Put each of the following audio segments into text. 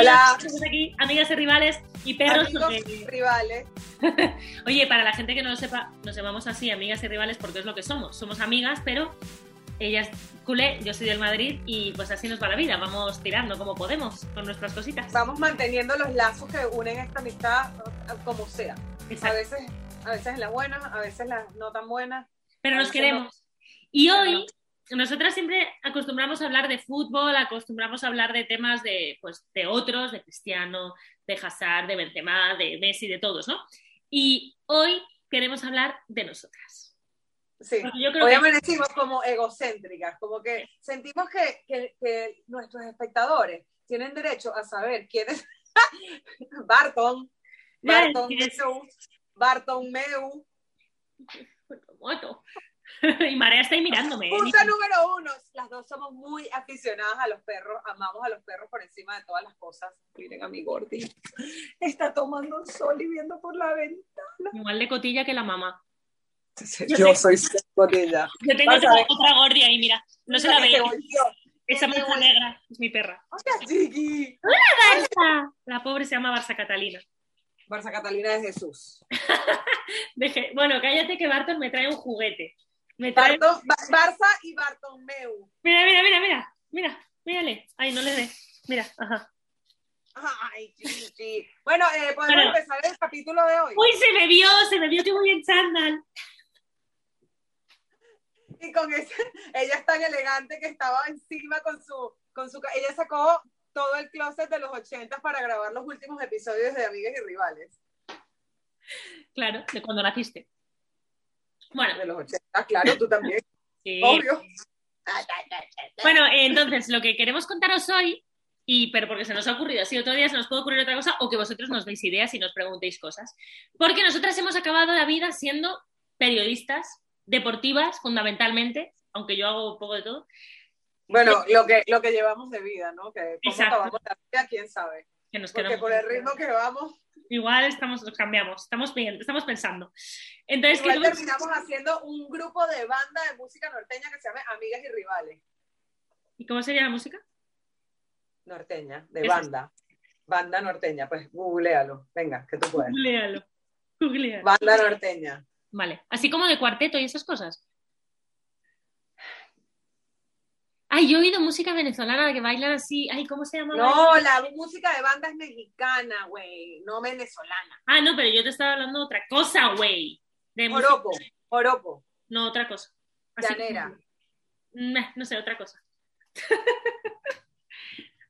Hola. estamos aquí, amigas y rivales y perros. Amigos porque- rivales. Oye, para la gente que no lo sepa, nos llamamos así, amigas y rivales, porque es lo que somos. Somos amigas, pero ella es culé, yo soy del Madrid y pues así nos va la vida. Vamos tirando como podemos con nuestras cositas. Vamos manteniendo los lazos que unen esta amistad como sea. A veces, a veces las buenas, a veces las no tan buenas. Pero nos queremos. Y hoy, nosotras siempre acostumbramos a hablar de fútbol, acostumbramos a hablar de temas de, pues, de otros, de Cristiano, de Hazard, de Benzema, de Messi, de todos, ¿no? Y hoy queremos hablar de nosotras. Sí. Yo creo Hoy que amanecimos como egocéntricas, como que sentimos que, que- que nuestros espectadores tienen derecho a saber quién es Barton, Barton ¿quién es? Meu, Barton Meu. Y Marea está ahí mirándome. ¿eh? Punto número uno, las dos somos muy aficionadas a los perros, amamos a los perros por encima de todas las cosas. Miren a mi Gordy, está tomando sol y viendo por la ventana. Igual de cotilla que la mamá. Yo soy botella. Yo tengo otra, gordia ahí, mira. No se la veía. Esa mancha negra es mi perra. Hola, chiqui. Barça. La pobre se llama Barça Catalina. Barça Catalina de Jesús. Deje- Bueno, cállate que Barton me trae un juguete. Me trae... Barton- Ba- Barça y Bartomeu. Mira, mira, mira, mira. Mira, mírale. Ay, no le dé. Mira, ajá. Ay, chiqui. Bueno, eh, podemos empezar el capítulo de hoy. Uy, se me vio, se me vio que voy en chándal. Y con ese, ella es tan elegante que estaba encima con su, con su, ella sacó todo el closet de los 80 para grabar los últimos episodios de Amigas y Rivales. Claro, de cuando naciste. Bueno, De los 80, claro, tú también, sí. obvio. Bueno, entonces, lo que queremos contaros hoy, y pero porque se nos ha ocurrido así otro día, se nos puede ocurrir otra cosa, o que vosotros nos deis ideas y nos preguntéis cosas. Porque nosotras hemos acabado la vida siendo periodistas, deportivas, fundamentalmente, aunque yo hago un poco de todo, Bueno, lo que, lo que llevamos de vida, ¿no? Que cómo Exacto. acabamos la vida, quién sabe. que nos Porque por el ritmo que vamos, Igual estamos, nos cambiamos, estamos estamos pensando. Entonces, igual terminamos haciendo un grupo de banda de música norteña que se llama Amigas y Rivales. ¿y cómo sería la música? Norteña, de banda. Banda norteña, pues googlealo. Venga, que tú puedes. Googlealo. Googlealo. Banda norteña. Vale, así como de cuarteto y esas cosas. Ay, yo he oído música venezolana que bailan así. Ay, ¿cómo se llama? No, la música de banda es mexicana, güey, no venezolana. Ah, no, pero yo te estaba hablando de otra cosa, güey. De Oropo, oropo, No, otra cosa. Así llanera. como- no sé, otra cosa.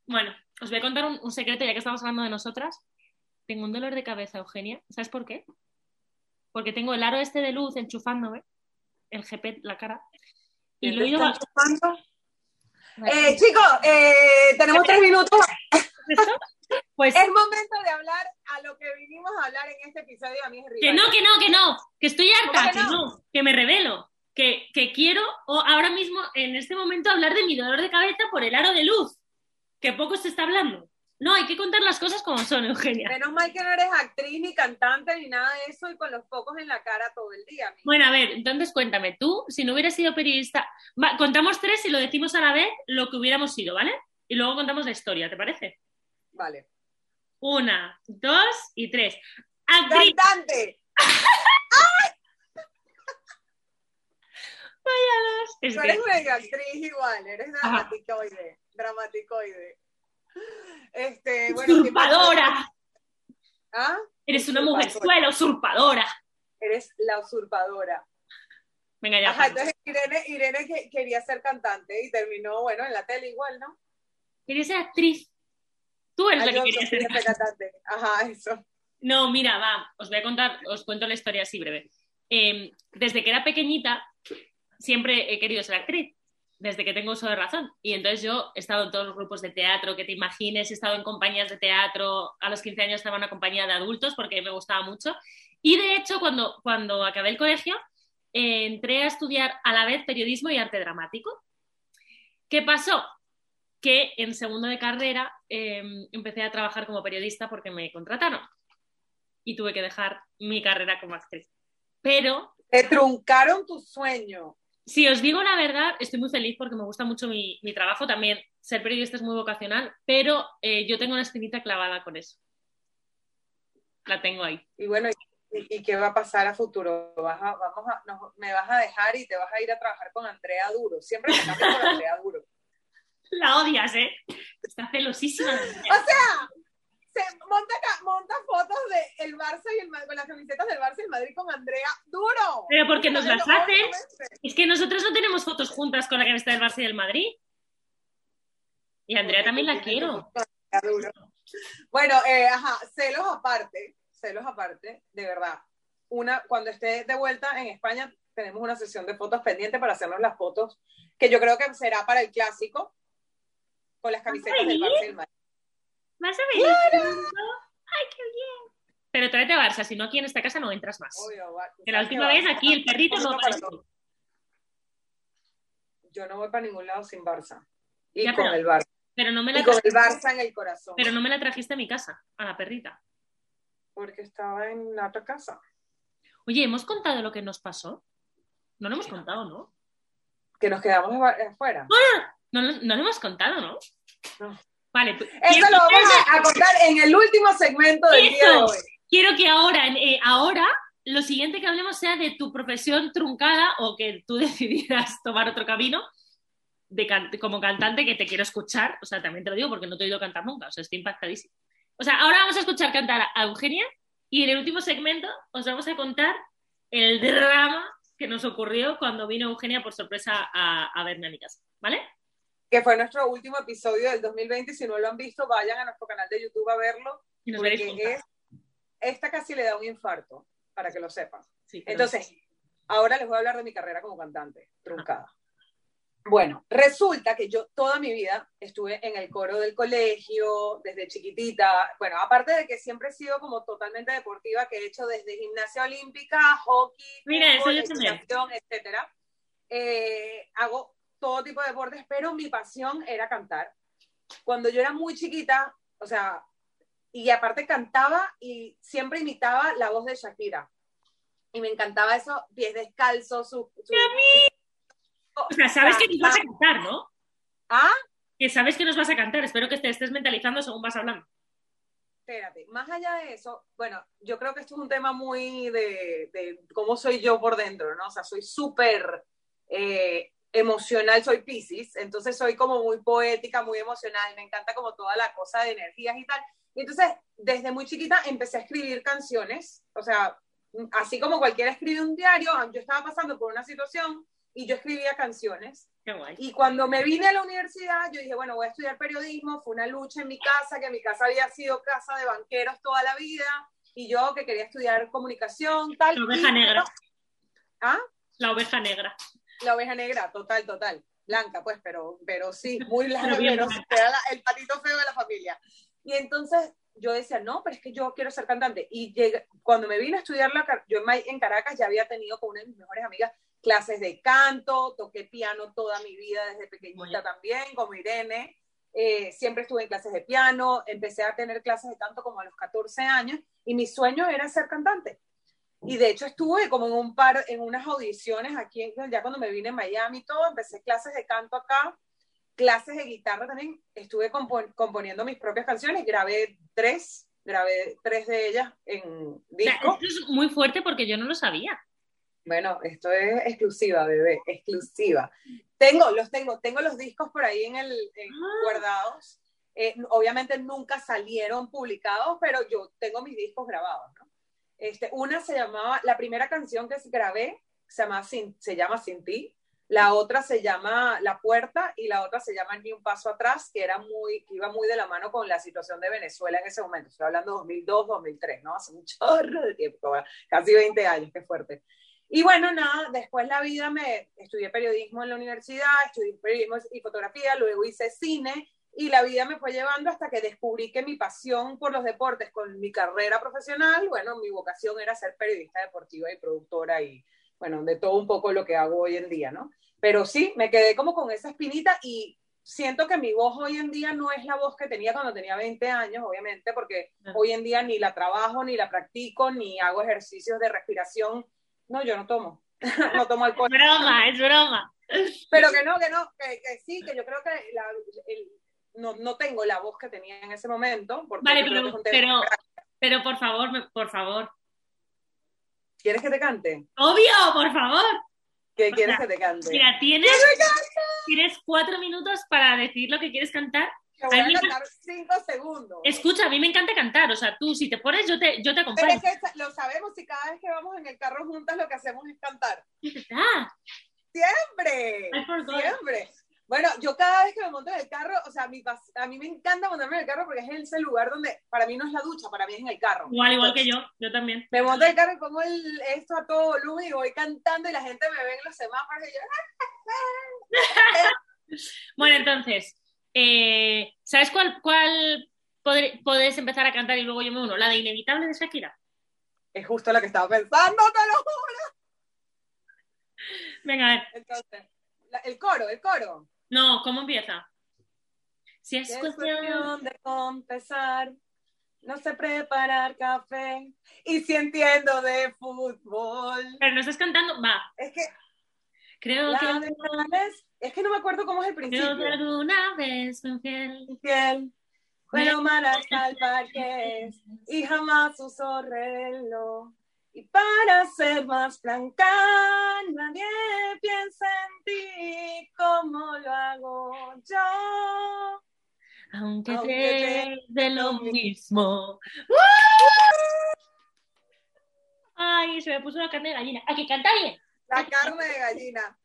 bueno, os voy a contar un, un secreto ya que estamos hablando de nosotras. Tengo un dolor de cabeza, Eugenia. ¿Sabes por qué? Porque tengo el aro este de luz enchufándome, el GP, la cara. Y lo he ido... ¿Están chupando? Eh, chicos, eh, tenemos tres minutos. Pues Es momento de hablar a lo que vinimos a hablar en este episodio de Amigas y que no, que no, que no, que estoy harta, ¿Cómo que que no? no, que me revelo, que, que quiero o ahora mismo, en este momento, hablar de mi dolor de cabeza por el aro de luz, que poco se está hablando. No, hay que contar las cosas como son, Eugenia. Menos mal que no eres actriz ni cantante ni nada de eso y con los focos en la cara todo el día. Bueno, a ver, entonces cuéntame, tú, si no hubieras sido periodista, va, contamos tres y lo decimos a la vez lo que hubiéramos sido, ¿vale? Y luego contamos la historia, ¿te parece? Vale. Una, dos y tres. Actriz, Cantante. es Tú que- eres medio actriz igual, eres Ajá. dramaticoide. Este, bueno, usurpadora. ¿Ah? Eres una mujerzuela usurpadora. Eres la usurpadora. Venga, ya. Ajá, entonces Irene, Irene que- quería ser cantante y terminó, bueno, en la tele igual, ¿no? Quería ser actriz. Tú eres Ah, la que querías ser. quería ser cantante. Ajá, eso. No, mira, va, os voy a contar, os cuento la historia así breve. Eh, desde que era pequeñita, siempre he querido ser actriz, desde que tengo uso de razón. Y entonces yo he estado en todos los grupos de teatro que te imagines, he estado en compañías de teatro, a los 15 años estaba en una compañía de adultos porque me gustaba mucho. Y de hecho, cuando, cuando acabé el colegio, eh, entré a estudiar a la vez periodismo y arte dramático. ¿Qué pasó? Que en segundo de carrera eh, empecé a trabajar como periodista porque me contrataron y tuve que dejar mi carrera como actriz. Pero Te truncaron tu sueño. Si os digo la verdad, estoy muy feliz porque me gusta mucho mi, mi trabajo. También ser periodista es muy vocacional, pero eh, yo tengo una espinita clavada con eso. La tengo ahí. Y bueno, ¿y, y qué va a pasar a futuro? ¿Vas a, vamos a, nos- ¿Me vas a dejar y te vas a ir a trabajar con Andrea Duro? Siempre me cambio por Andrea Duro. La odias, ¿eh? Está celosísima. O sea, se monta, monta fotos de el Barça y el con las camisetas del Barça y el Madrid con Andrea Duro. Pero porque nos las hacen. Es que nosotros no tenemos fotos juntas con la camiseta del Barça y del Madrid. Y Andrea también la quiero. Bueno, eh, ajá, celos aparte, celos aparte, de verdad. Una, cuando esté de vuelta en España, tenemos una sesión de fotos pendiente para hacernos las fotos, que yo creo que será para el clásico, con las camisetas del Barça y el Madrid. ¿Vas a venir? ¡Ay, qué bien! Pero tráete a Barça, si no aquí en esta casa no entras más. Obvio, va- Que la última vez aquí el perrito no apareció. Yo no voy para ningún lado sin Barça. Y Ya, con pero- el Barça. Pero no me Y la con el Barça en el corazón. pero no me la trajiste a mi casa, a la perrita. Porque estaba en la otra casa. Oye, ¿hemos contado lo que nos pasó? No lo hemos contado, ¿no? Que nos quedamos afuera. No, no, no lo hemos contado, ¿no? No. Vale. pues, Eso lo vamos a, a contar en el último segmento del día de Eso. hoy. Quiero que ahora, eh, ahora, lo siguiente que hablemos sea de tu profesión truncada o que tú decidieras tomar otro camino de can- como cantante que te quiero escuchar. O sea, también te lo digo porque no te he oído cantar nunca. O sea, estoy impactadísima. O sea, ahora vamos a escuchar cantar a Eugenia y en el último segmento os vamos a contar el drama que nos ocurrió cuando vino Eugenia por sorpresa a, a verme a mi casa. ¿Vale? Que fue nuestro último episodio del 2020. Si no lo han visto, vayan a nuestro canal de YouTube a verlo. Y nos Porque es, esta casi le da un infarto, para que lo sepan. Sí, Entonces, ahora les voy a hablar de mi carrera como cantante, truncada. Bueno, resulta que yo toda mi vida estuve en el coro del colegio, desde chiquitita. Bueno, aparte de que siempre he sido como totalmente deportiva, que he hecho desde gimnasia olímpica, hockey, Mira, eso yo etcétera. Eh, hago todo tipo de deportes, pero mi pasión era cantar. Cuando yo era muy chiquita, o sea, y aparte cantaba y siempre imitaba la voz de Shakira. Y me encantaba eso, pies descalzos, su... su- O sea, sabes que nos vas a cantar, ¿no? Ah, Que sabes que nos vas a cantar. Espero que te estés mentalizando según vas hablando. espérate, más allá de eso, bueno, yo creo que esto es un tema muy de, de cómo soy yo por dentro, ¿no? O sea, soy súper eh, emocional, soy Pisces, entonces soy como muy poética, muy emocional, me encanta como toda la cosa de energías y tal. Y entonces, desde muy chiquita empecé a escribir canciones, o sea, así como cualquiera escribe un diario, yo estaba pasando por una situación y yo escribía canciones. Qué guay. Y cuando me vine a la universidad, yo dije, bueno, voy a estudiar periodismo. Fue una lucha en mi casa, que mi casa había sido casa de banqueros toda la vida. Y yo que quería estudiar comunicación, tal. La oveja y- negra. ¿Ah? La oveja negra. La oveja negra, total, total. Blanca, pues, pero, pero sí, muy blanca, Pero era el patito feo de la familia. Y entonces yo decía, no, pero es que yo quiero ser cantante. Y llegué- cuando me vine a estudiar, la, yo en, en Caracas ya había tenido con una de mis mejores amigas clases de canto, toqué piano toda mi vida desde pequeñita también, como Irene. Eh, siempre estuve en clases de piano, empecé a tener clases de canto como a los 14 años y mi sueño era ser cantante. Y de hecho estuve como en un par, en unas audiciones aquí, ya cuando me vine en Miami y todo, empecé clases de canto acá, clases de guitarra también, estuve compo- componiendo mis propias canciones, grabé tres, grabé tres de ellas en O sea, disco. esto es muy fuerte porque yo no lo sabía. Bueno, esto es exclusiva, bebé, exclusiva. Tengo, los tengo, tengo los discos por ahí en el, en- Ah. guardados. Eh, obviamente nunca salieron publicados, pero yo tengo mis discos grabados. Este, una se llamaba, la primera canción que grabé se llama Sin, se llama Sin ti, la otra se llama La Puerta y la otra se llama Ni un paso atrás, que era muy, que iba muy de la mano con la situación de Venezuela en ese momento. Estoy hablando de 2002, 2003, ¿no? Hace un chorro de tiempo, casi 20 años, qué fuerte. Y bueno, nada, después la vida me estudié periodismo en la universidad, estudié periodismo y fotografía, luego hice cine y la vida me fue llevando hasta que descubrí que mi pasión por los deportes con mi carrera profesional, bueno, mi vocación era ser periodista deportiva y productora y bueno, de todo un poco lo que hago hoy en día, ¿no? Pero sí, me quedé como con esa espinita y siento que mi voz hoy en día no es la voz que tenía cuando tenía 20 años, obviamente, porque hoy en día ni la trabajo, ni la practico, ni hago ejercicios de respiración no, yo no tomo. no tomo alcohol. Es broma, es broma. Pero que no, que no, que, que sí, que yo creo que la, el, no, no, tengo la voz que tenía en ese momento. Vale, pero, pero, pero por favor, por favor. ¿Quieres que te cante? Obvio, por favor. ¿Qué quieres que te cante? Mira, tienes, tienes cuatro minutos para decir lo que quieres cantar. Te voy a, a cantar cinco segundos. Escucha, a mí me encanta cantar. O sea, tú, si te pones, yo te, yo te acompaño. Pero es que lo sabemos y cada vez que vamos en el carro juntas lo que hacemos es cantar. Siempre. Siempre. Bueno, yo cada vez que me monto en el carro, o sea, a mí, a mí me encanta montarme en el carro porque es ese lugar donde para mí no es la ducha, para mí es en el carro. Igual, igual que yo, yo también. Me monto en el carro y pongo el, esto a todo volumen y voy cantando y la gente me ve en los semáforos y yo... bueno, entonces, eh, ¿sabes cuál, cuál podés empezar a cantar y luego yo me uno? La de Inevitable de Shakira. Es justo lo que estaba pensando, te lo juro. Venga, a ver. Entonces, el coro, el coro. No, ¿cómo empieza? Si es, es cuestión de confesar, no sé preparar café y si entiendo de fútbol. Pero no estás cantando, va. Es que creo que vez, es que no me acuerdo cómo es el principio. Creo que alguna vez fui infiel. Infiel. Bueno, mala hasta el parque y jamás usó reloj. Y para ser más blanca, nadie piensa en ti como lo hago yo. Aunque, Aunque te de lo mismo. Ay, se me puso la carne de gallina. ¿A que canta bien? La carne de gallina.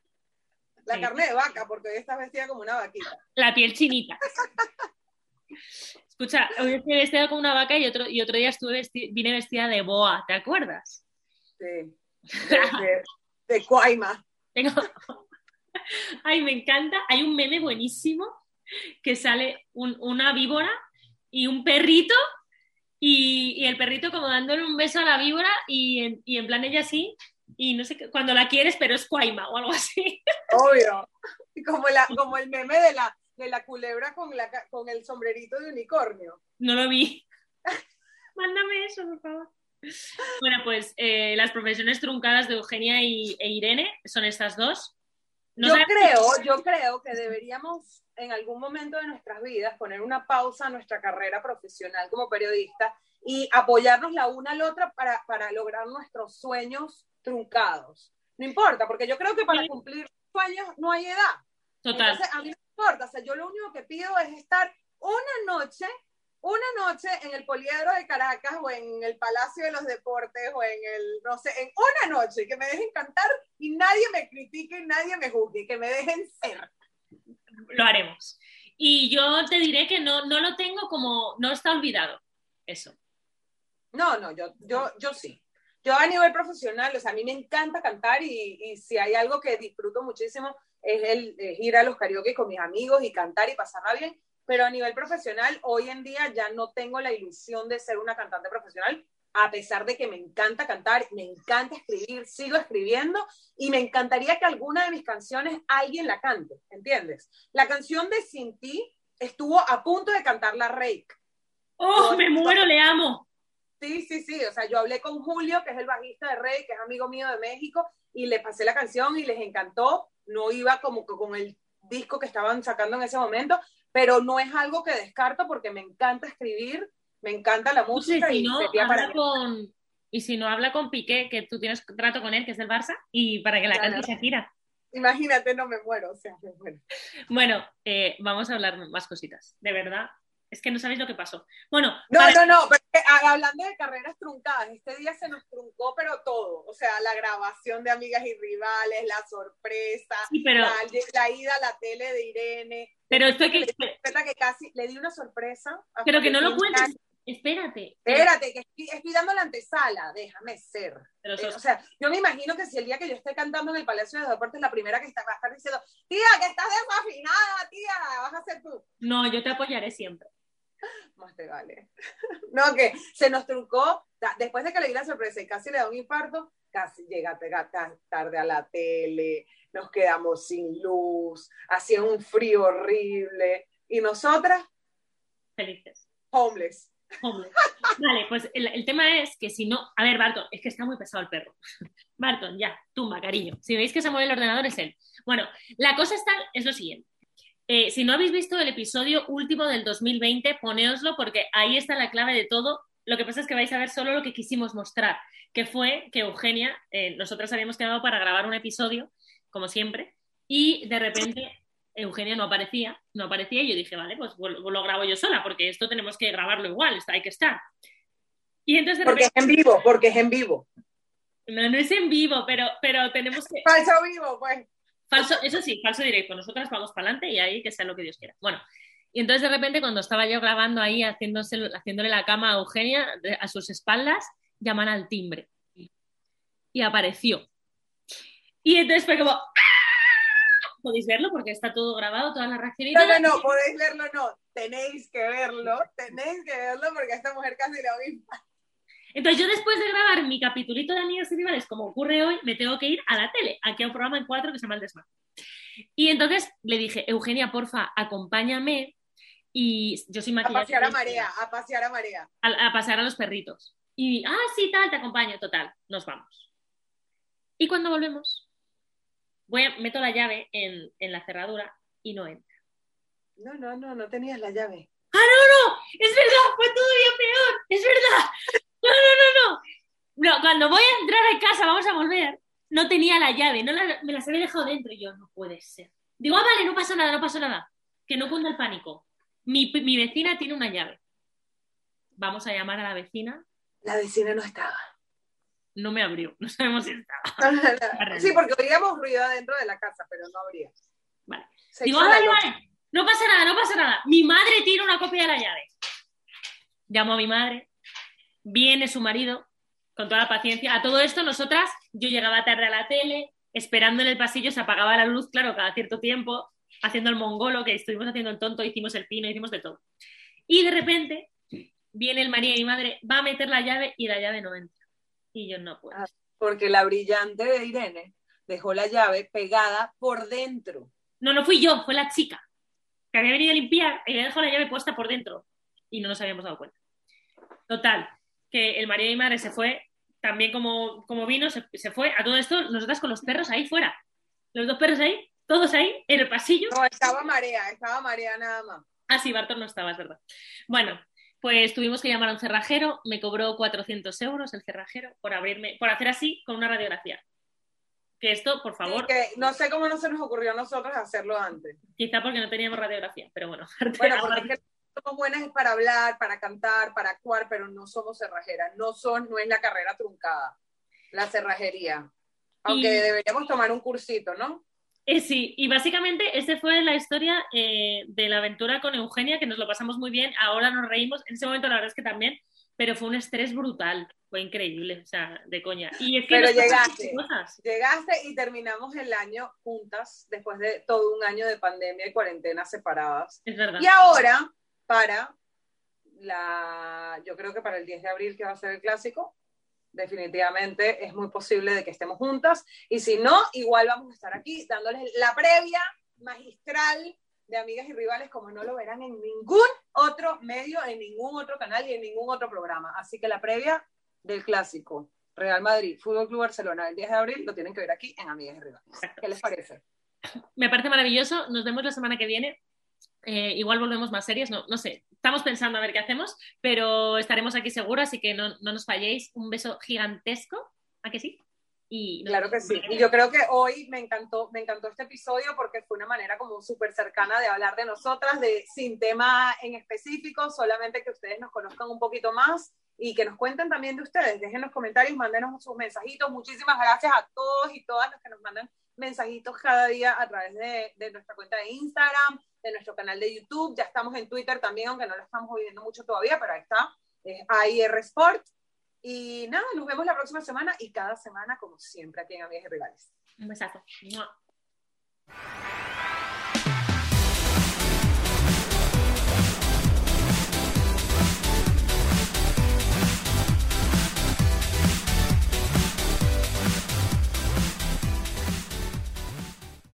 La sí. carne de vaca, porque hoy estás vestida como una vaquita. La piel chinita. Escucha, hoy estoy vestida como una vaca y otro, y otro día estuve vesti vine vestida de boa, ¿te acuerdas? Sí. De, de, de Cuaima. Tengo... Ay, me encanta. Hay un meme buenísimo que sale un, una víbora y un perrito y, y, el perrito como dándole un beso a la víbora y en, y en plan ella así y no sé qué, cuando la quieres pero es Cuaima o algo así. Obvio. Como, la, como el meme de la, de la culebra con, la, con el sombrerito de unicornio. No lo vi. Mándame eso, por favor. Bueno, pues eh, las profesiones truncadas de Eugenia y, e Irene son estas dos. No yo creo, yo creo que deberíamos en algún momento de nuestras vidas poner una pausa a nuestra carrera profesional como periodista y apoyarnos la una a la otra para, para lograr nuestros sueños truncados. No importa, porque yo creo que para cumplir sueños no hay edad. Total. Entonces, a mí no importa, o sea, yo lo único que pido es estar una noche una noche en el Poliedro de Caracas o en el Palacio de los Deportes o en el, no sé, en una noche, que me dejen cantar y nadie me critique y nadie me juzgue, que me dejen ser. Lo haremos. Y yo te diré que no, no lo tengo como, no está olvidado, eso. No, no, yo, yo, yo sí. Yo a nivel profesional, o sea, a mí me encanta cantar y, y si hay algo que disfruto muchísimo es el es ir a los karaoke con mis amigos y cantar y pasarla bien pero a nivel profesional, hoy en día ya no tengo la ilusión de ser una cantante profesional, a pesar de que me encanta cantar, me encanta escribir, sigo escribiendo y me encantaría que alguna de mis canciones alguien la cante, ¿entiendes? La canción de Sin Ti estuvo a punto de cantar la Rake. ¡Oh, me muero, le amo! Sí, sí, sí, o sea, yo hablé con Julio, que es el bajista de Rey, que es amigo mío de México, y le pasé la canción y les encantó, no iba como que con el disco que estaban sacando en ese momento, pero no es algo que descarto porque me encanta escribir, me encanta la música. Sí, si y, no, para con, y si no, habla con Piqué, que tú tienes trato con él, que es del Barça, y para que la Claro. cante Shakira. Imagínate, no me muero, o sea, me muero. Bueno, eh, vamos a hablar más cositas. De verdad, es que no sabéis lo que pasó. Bueno, No, para- no, no, pero es que, a- hablando de carreras truncadas, este día se nos truncó, pero todo. O sea, la grabación de Amigas y Rivales, la sorpresa, sí, pero, la, la ida a la tele de Irene. pero esto que, que casi le di una sorpresa. pero que no lo cuentes. Espérate. Espérate, que estoy, estoy dando la antesala, déjame ser. Pero Eh, o sea, yo me imagino que si el día que yo esté cantando en el Palacio de los Deportes, la primera que está, va a estar diciendo, tía, que estás desafinada, tía, vas a ser tú. no, yo te apoyaré siempre. Más te vale. No, que se nos truncó, ta- después de que le di la sorpresa y casi le da un infarto, casi llega llega ta- tarde a la tele, nos quedamos sin luz, hacía un frío horrible, y nosotras, Felices. homeless. Vale, pues el, el, tema es que si no. A ver, Barton, es que está muy pesado el perro. Barton, ya, tumba, cariño. Si veis que se mueve el ordenador, es él. Bueno, la cosa está, es lo siguiente. Eh, si no habéis visto el episodio último del 2020, poneoslo porque ahí está la clave de todo. Lo que pasa es que vais a ver solo lo que quisimos mostrar, que fue que Eugenia, eh, nosotras habíamos quedado para grabar un episodio, como siempre, y de repente Eugenia no aparecía, no aparecía y yo dije, vale, pues lo grabo yo sola, porque esto tenemos que grabarlo igual, hay que estar. Y entonces porque es en vivo, porque es en vivo. No, no es en vivo, pero, pero tenemos que... Falso vivo, pues. Falso, eso sí, falso directo. Nosotras vamos para adelante y ahí que sea lo que Dios quiera. Bueno, y entonces de repente cuando estaba yo grabando ahí, haciéndose, haciéndole la cama a Eugenia, a sus espaldas, llaman al timbre. Y apareció. Y entonces fue como... ¡Ah! Podéis verlo porque está todo grabado, todas las reacciones. No, no, no, podéis verlo, no. Tenéis que verlo, tenéis que verlo porque esta mujer casi lo misma. Entonces yo después de grabar mi capitulito de Amigas y Rivales, como ocurre hoy, me tengo que ir a la tele, aquí a un programa en cuatro que se llama El Desmar. Y entonces le dije, Eugenia, porfa, acompáñame. Y yo soy maquillista. A pasear a Marea, a pasear a Marea. A, pasear a los perritos. Y, ah, sí, tal, te acompaño, total, nos vamos. Y cuando volvemos, voy a, meto la llave en, en la cerradura y no entra. No, no, no, no tenías la llave. ¡Ah, no, no! ¡Es verdad! ¡Fue todavía peor! ¡Es verdad! No, cuando voy a entrar a casa, vamos a volver, no tenía la llave, no me las había dejado dentro y yo, no puede ser. Digo, ah, vale, no pasa nada, no pasa nada. Que no cunda el pánico. Mi, mi vecina tiene una llave. Vamos a llamar a la vecina. La vecina no estaba. No me abrió, no sabemos si estaba. sí, porque oíamos ruido adentro de la casa, pero no abría. Vale. Digo, ah, vale, vale, no pasa nada, no pasa nada. Mi madre tiene una copia de la llave. Llamo a mi madre, viene su marido con toda la paciencia. A todo esto, nosotras, yo llegaba tarde a la tele, esperando en el pasillo, se apagaba la luz, claro, cada cierto tiempo, haciendo el mongolo, que estuvimos haciendo el tonto, hicimos el pino, hicimos de todo. Y de repente viene el María y mi madre, va a meter la llave y la llave no entra. Y yo no puedo. Ah, porque la brillante de Irene dejó la llave pegada por dentro. No, no fui yo, fue la chica que había venido a limpiar y había dejado la llave puesta por dentro. Y no nos habíamos dado cuenta. Total, que el marido y mi madre se fue, también como, como vino, se, fue. A todo esto, nosotras con los perros ahí fuera. Los dos perros ahí, todos ahí, en el pasillo. No, estaba Marea, estaba Marea nada más. Ah, sí, Barton no estaba, es verdad. Bueno, pues tuvimos que llamar a un cerrajero, me cobró 400 euros el cerrajero por abrirme, por hacer así con una radiografía. Que esto, por favor. que no sé cómo no se nos ocurrió a nosotros hacerlo antes. Quizá porque no teníamos radiografía, pero bueno. Bueno, porque somos buenas para hablar, para cantar, para actuar, pero no somos cerrajeras. No, son, no es la carrera truncada, la cerrajería. Aunque deberíamos tomar un cursito, ¿no? Eh, sí, y básicamente esa fue la historia eh, de la aventura con Eugenia, que nos lo pasamos muy bien, ahora nos reímos, en ese momento la verdad es que también, pero fue un estrés brutal, fue increíble, o sea, de coña. Y es que pero llegaste, llegaste y terminamos el año juntas, después de todo un año de pandemia y cuarentena separadas. Es verdad. Y ahora para la, yo creo que para el 10 de abril, que va a ser el clásico, definitivamente es muy posible de que estemos juntas. Y si no, igual vamos a estar aquí dándoles la previa magistral de amigas y rivales, como no lo verán en ningún otro medio, en ningún otro canal y en ningún otro programa. Así que la previa del clásico Real Madrid, Fútbol Club Barcelona, el 10 de abril, lo tienen que ver aquí en Amigas y Rivales. ¿Qué les parece? Me parece maravilloso. Nos vemos la semana que viene. Eh, igual volvemos más serias, no, no sé. Estamos pensando a ver qué hacemos, pero estaremos aquí seguros, así que no, no nos falléis. Un beso gigantesco, ¿a que sí? Y claro que sí. Y yo creo que hoy me encantó, me encantó este episodio porque fue una manera como súper cercana de hablar de nosotras, de sin tema en específico, solamente que ustedes nos conozcan un poquito más y que nos cuenten también de ustedes. Dejen los comentarios, mándenos sus mensajitos. Muchísimas gracias a todos y todas los que nos mandan mensajitos cada día a través de, de nuestra cuenta de Instagram, de nuestro canal de YouTube. Ya estamos en Twitter también, aunque no lo estamos viendo mucho todavía, pero ahí está. Es AIR Sport. Y nada, nos vemos la próxima semana y cada semana, como siempre, aquí en Amigas y Rivales. Un besazo.